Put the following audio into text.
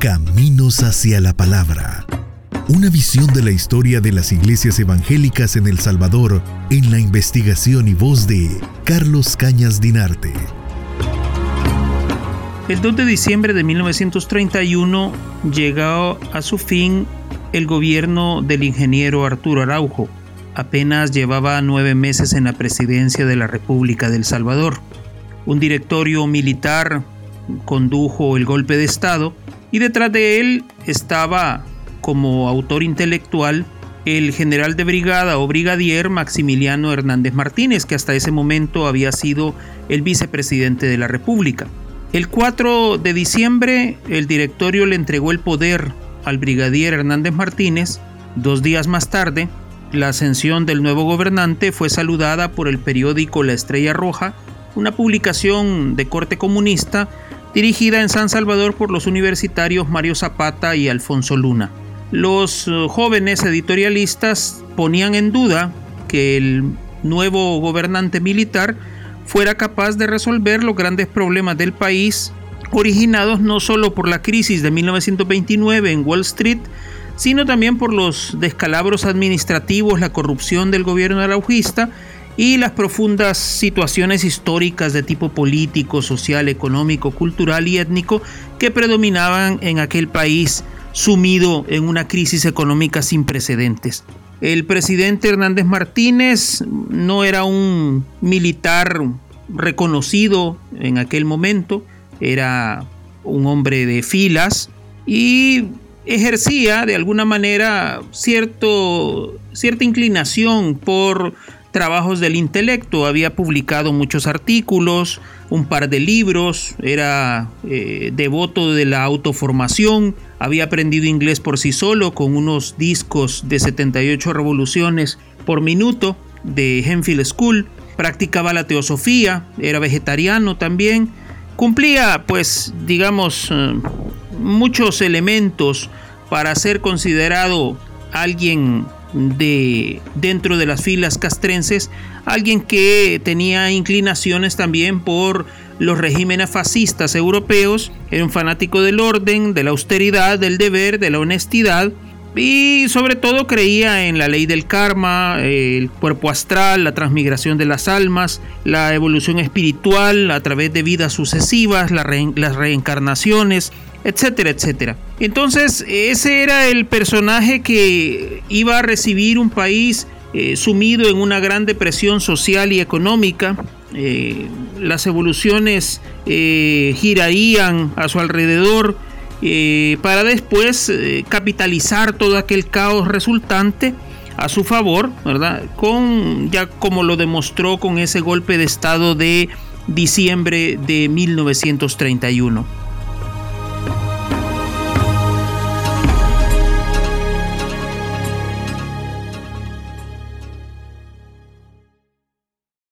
Caminos hacia la Palabra. Una visión de la historia de las iglesias evangélicas en El Salvador en la investigación y voz de Carlos Cañas Dinarte. El 2 de diciembre de 1931 llegó a su fin el gobierno del ingeniero Arturo Araujo. Apenas llevaba nueve meses en la presidencia de la República del Salvador. Un directorio militar condujo el golpe de Estado y detrás de él estaba como autor intelectual el general de brigada o brigadier Maximiliano Hernández Martínez, que hasta ese momento había sido el vicepresidente de la República. El 4 de diciembre el directorio le entregó el poder al brigadier Hernández Martínez. Dos días más tarde, la ascensión del nuevo gobernante fue saludada por el periódico La Estrella Roja, una publicación de corte comunista dirigida en San Salvador por los universitarios Mario Zapata y Alfonso Luna. Los eh, jóvenes editorialistas ponían en duda que el nuevo gobernante militar fuera capaz de resolver los grandes problemas del país originados no solo por la crisis de 1929 en Wall Street, sino también por los descalabros administrativos, la corrupción del gobierno araujista y las profundas situaciones históricas de tipo político, social, económico, cultural y étnico que predominaban en aquel país sumido en una crisis económica sin precedentes. El presidente Hernández Martínez no era un militar reconocido en aquel momento, era un hombre de filas y ejercía de alguna manera cierto, cierta inclinación por trabajos del intelecto, había publicado muchos artículos, un par de libros, era eh, devoto de la autoformación, había aprendido inglés por sí solo con unos discos de 78 revoluciones por minuto de Henfield School, practicaba la teosofía, era vegetariano también, cumplía pues digamos eh, muchos elementos para ser considerado alguien de dentro de las filas castrenses, alguien que tenía inclinaciones también por los regímenes fascistas europeos, era un fanático del orden, de la austeridad, del deber, de la honestidad y sobre todo creía en la ley del karma, el cuerpo astral, la transmigración de las almas, la evolución espiritual a través de vidas sucesivas, las reencarnaciones, etcétera, etcétera. Entonces, ese era el personaje que iba a recibir un país eh, sumido en una gran depresión social y económica. Eh, las evoluciones eh, girarían a su alrededor para después capitalizar todo aquel caos resultante a su favor, ¿verdad? Con ya como lo demostró con ese golpe de estado de diciembre de 1931.